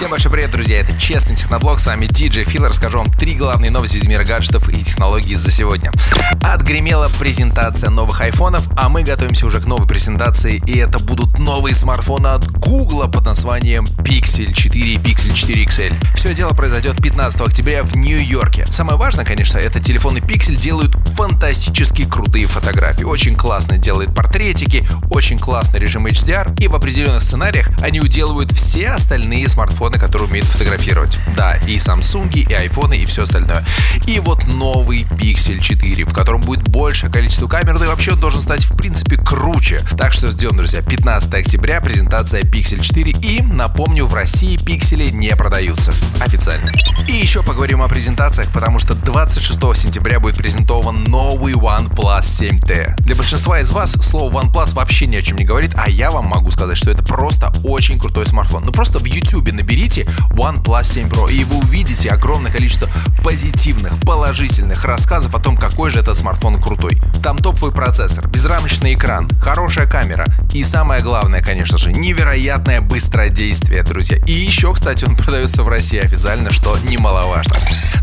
Всем большой привет, друзья! Это Честный Техноблог, с вами DJ Фил. Расскажу вам три главные новости из мира гаджетов и технологий за сегодня. Отгремела презентация новых айфонов, а мы готовимся уже к новой презентации, и это будут новые смартфоны от Google названием Pixel 4 и Pixel 4 XL. Все дело произойдет 15 октября в Нью-Йорке. Самое важное, конечно, это телефоны Pixel делают фантастически крутые фотографии. Очень классно делают портретики, очень классный режим HDR, и в определенных сценариях они уделывают все остальные смартфоны, которые умеют фотографировать. Да, и Samsung, и iPhone, и все остальное. И вот новый Pixel 4, в котором будет большее количество камер, да и вообще он должен стать в принципе круче. Так что ждем, друзья, 15 октября презентация Pixel 4 и, напомню, в России пиксели не продаются официально. И еще поговорим о презентациях, потому что 26 сентября будет презентован новый OnePlus 7T. Для большинства из вас слово OnePlus вообще ни о чем не говорит, а я вам могу сказать, что это просто очень крутой смартфон. Ну просто в YouTube наберите OnePlus 7 Pro, и вы увидите огромное количество позитивных, положительных рассказов о том, какой же этот смартфон крутой. Там топовый процессор, безрамочный экран, хорошая камера и самое главное, конечно же, невероятное быстродействие, друзья. И еще, кстати, он продается в России официально, что немаловажно.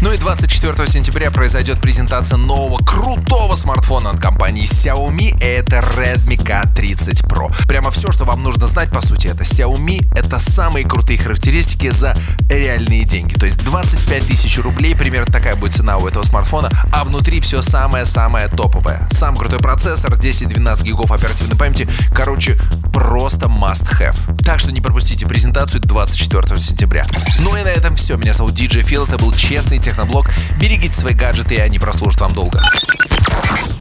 Ну и 24 сентября произойдет презентация нового крутого смартфона от компании Xiaomi. Это Redmi K30 Pro. Прямо все, что вам нужно знать, по сути, это Xiaomi. Это самые крутые характеристики за реальные деньги. То есть 25 тысяч рублей, примерно такая будет цена у этого смартфона, а внутри все самое-самое топовое. Сам крутой процессор, 10-12 гигов оперативной памяти. Короче, просто must have. Так что не пропустите презентацию 24 сентября. Ну и на этом все. Меня зовут DJ Фил, это был честный техноблог. Берегите свои гаджеты, и они прослужат вам долго.